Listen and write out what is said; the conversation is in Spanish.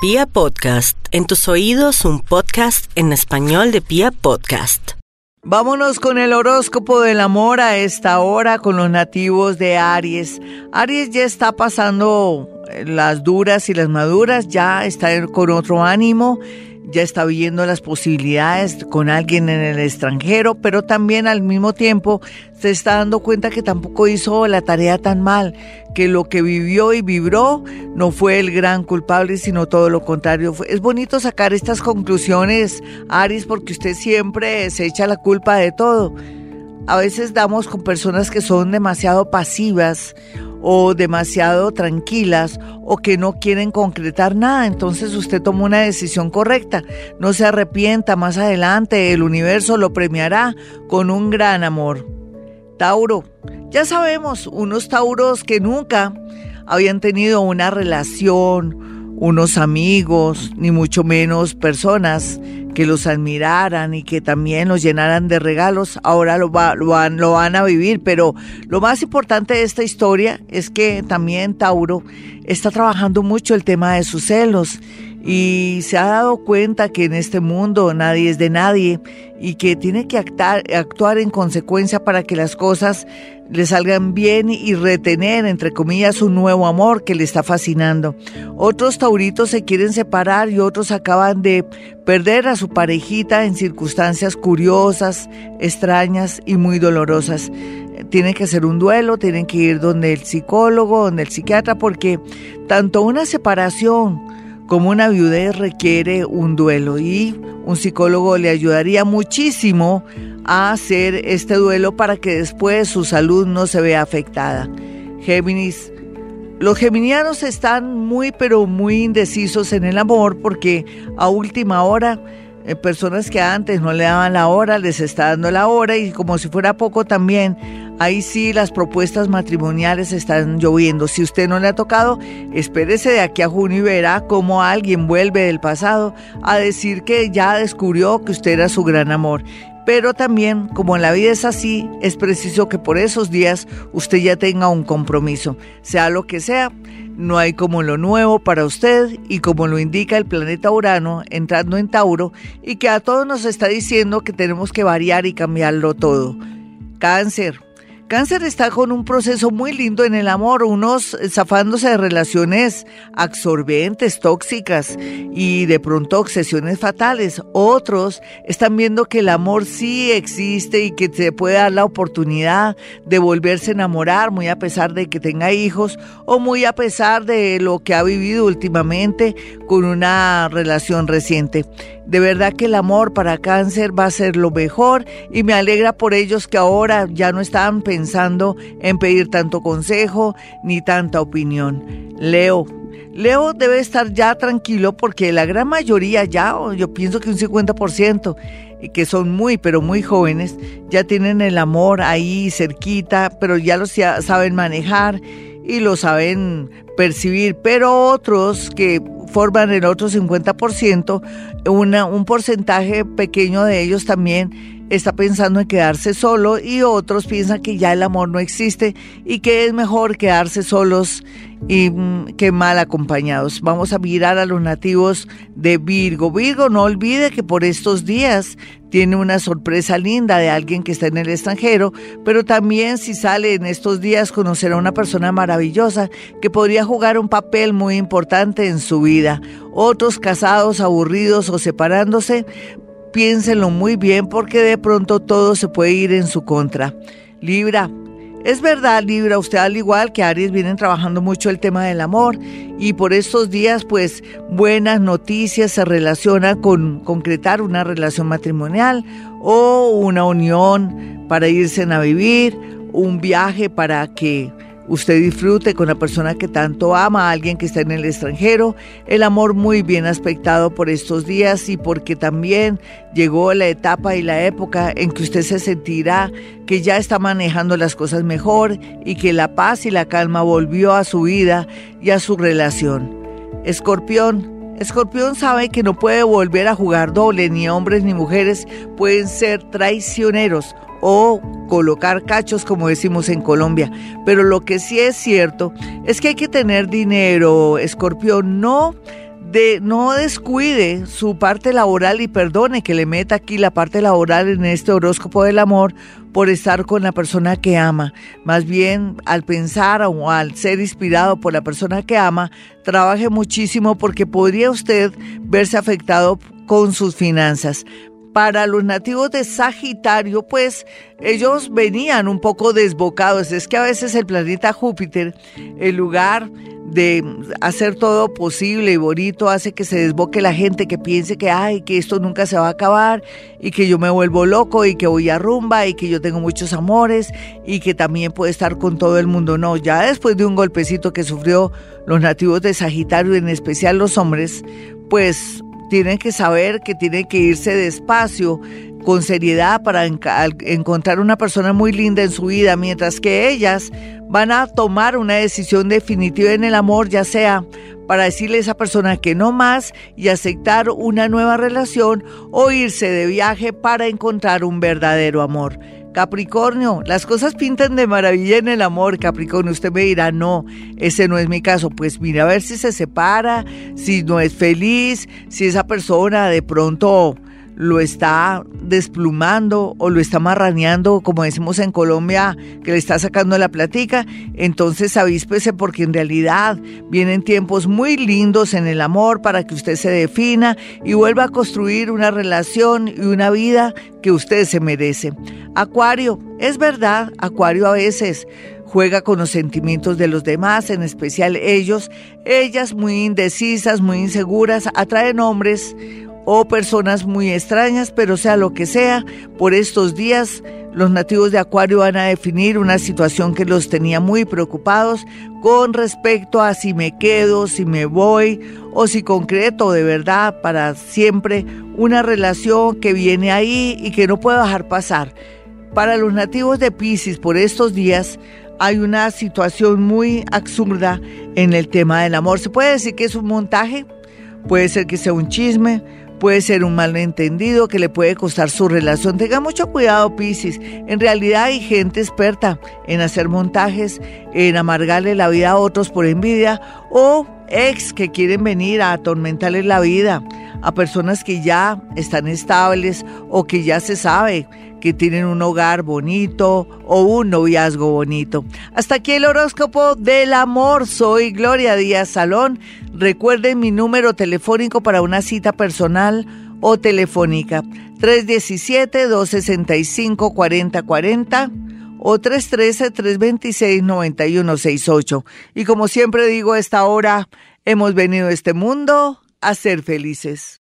Pia Podcast, en tus oídos un podcast en español de Pia Podcast. Vámonos con el horóscopo del amor a esta hora con los nativos de Aries. Aries ya está pasando las duras y las maduras, ya está con otro ánimo ya está viendo las posibilidades con alguien en el extranjero, pero también al mismo tiempo se está dando cuenta que tampoco hizo la tarea tan mal, que lo que vivió y vibró no fue el gran culpable, sino todo lo contrario. Es bonito sacar estas conclusiones, Aris, porque usted siempre se echa la culpa de todo. A veces damos con personas que son demasiado pasivas o demasiado tranquilas o que no quieren concretar nada. Entonces usted tomó una decisión correcta. No se arrepienta más adelante. El universo lo premiará con un gran amor. Tauro. Ya sabemos, unos Tauros que nunca habían tenido una relación, unos amigos, ni mucho menos personas que los admiraran y que también los llenaran de regalos, ahora lo, va, lo, van, lo van a vivir. Pero lo más importante de esta historia es que también Tauro está trabajando mucho el tema de sus celos y se ha dado cuenta que en este mundo nadie es de nadie y que tiene que actuar, actuar en consecuencia para que las cosas le salgan bien y retener, entre comillas, un nuevo amor que le está fascinando. Otros tauritos se quieren separar y otros acaban de perder a su parejita en circunstancias curiosas, extrañas y muy dolorosas. Tienen que hacer un duelo, tienen que ir donde el psicólogo, donde el psiquiatra, porque tanto una separación como una viudez requiere un duelo y un psicólogo le ayudaría muchísimo a hacer este duelo para que después su salud no se vea afectada. Géminis, los geminianos están muy pero muy indecisos en el amor porque a última hora eh, personas que antes no le daban la hora les está dando la hora y como si fuera poco también Ahí sí las propuestas matrimoniales están lloviendo. Si usted no le ha tocado, espérese de aquí a junio y verá cómo alguien vuelve del pasado a decir que ya descubrió que usted era su gran amor. Pero también, como en la vida es así, es preciso que por esos días usted ya tenga un compromiso. Sea lo que sea, no hay como lo nuevo para usted y como lo indica el planeta Urano entrando en Tauro y que a todos nos está diciendo que tenemos que variar y cambiarlo todo. Cáncer. Cáncer está con un proceso muy lindo en el amor, unos zafándose de relaciones absorbentes, tóxicas y de pronto obsesiones fatales. Otros están viendo que el amor sí existe y que se puede dar la oportunidad de volverse a enamorar, muy a pesar de que tenga hijos o muy a pesar de lo que ha vivido últimamente con una relación reciente. De verdad que el amor para cáncer va a ser lo mejor y me alegra por ellos que ahora ya no están pensando en pedir tanto consejo ni tanta opinión. Leo. Leo debe estar ya tranquilo porque la gran mayoría ya, yo pienso que un 50%, que son muy, pero muy jóvenes, ya tienen el amor ahí cerquita, pero ya lo saben manejar y lo saben percibir, pero otros que forman el otro 50%, una, un porcentaje pequeño de ellos también está pensando en quedarse solo y otros piensan que ya el amor no existe y que es mejor quedarse solos y mm, que mal acompañados. Vamos a mirar a los nativos de Virgo. Virgo, no olvide que por estos días tiene una sorpresa linda de alguien que está en el extranjero, pero también si sale en estos días conocerá a una persona maravillosa que podría jugar un papel muy importante en su vida. Otros casados, aburridos o separándose, piénsenlo muy bien porque de pronto todo se puede ir en su contra. Libra, es verdad, Libra, usted al igual que Aries vienen trabajando mucho el tema del amor y por estos días pues buenas noticias se relacionan con concretar una relación matrimonial o una unión para irse a vivir, un viaje para que usted disfrute con la persona que tanto ama, a alguien que está en el extranjero, el amor muy bien aspectado por estos días y porque también llegó la etapa y la época en que usted se sentirá que ya está manejando las cosas mejor y que la paz y la calma volvió a su vida y a su relación. Escorpión, Escorpión sabe que no puede volver a jugar doble, ni hombres ni mujeres pueden ser traicioneros o colocar cachos como decimos en Colombia. Pero lo que sí es cierto es que hay que tener dinero, escorpión, no de no descuide su parte laboral y perdone que le meta aquí la parte laboral en este horóscopo del amor por estar con la persona que ama. Más bien, al pensar o al ser inspirado por la persona que ama, trabaje muchísimo porque podría usted verse afectado con sus finanzas para los nativos de Sagitario, pues ellos venían un poco desbocados. Es que a veces el planeta Júpiter, el lugar de hacer todo posible y bonito, hace que se desboque la gente, que piense que, ay, que esto nunca se va a acabar y que yo me vuelvo loco y que voy a rumba y que yo tengo muchos amores y que también puede estar con todo el mundo. No, ya después de un golpecito que sufrió los nativos de Sagitario, en especial los hombres, pues tienen que saber que tienen que irse despacio, con seriedad para encontrar una persona muy linda en su vida, mientras que ellas van a tomar una decisión definitiva en el amor, ya sea para decirle a esa persona que no más y aceptar una nueva relación o irse de viaje para encontrar un verdadero amor. Capricornio, las cosas pintan de maravilla en el amor, Capricornio. Usted me dirá, no, ese no es mi caso. Pues mira a ver si se separa, si no es feliz, si esa persona de pronto lo está desplumando o lo está marraneando, como decimos en Colombia, que le está sacando la platica, entonces avíspese porque en realidad vienen tiempos muy lindos en el amor para que usted se defina y vuelva a construir una relación y una vida que usted se merece. Acuario, es verdad, Acuario a veces juega con los sentimientos de los demás, en especial ellos, ellas muy indecisas, muy inseguras, atraen hombres o personas muy extrañas, pero sea lo que sea, por estos días los nativos de Acuario van a definir una situación que los tenía muy preocupados con respecto a si me quedo, si me voy o si concreto de verdad para siempre una relación que viene ahí y que no puedo dejar pasar. Para los nativos de Pisces por estos días hay una situación muy absurda en el tema del amor. Se puede decir que es un montaje, puede ser que sea un chisme, puede ser un malentendido que le puede costar su relación. Tenga mucho cuidado, Piscis. En realidad hay gente experta en hacer montajes, en amargarle la vida a otros por envidia o ex que quieren venir a atormentarles la vida a personas que ya están estables o que ya se sabe que tienen un hogar bonito o un noviazgo bonito. Hasta aquí el horóscopo del amor. Soy Gloria Díaz Salón. Recuerden mi número telefónico para una cita personal o telefónica. 317-265-4040 o 313-326-9168. Y como siempre digo a esta hora, hemos venido a este mundo a ser felices.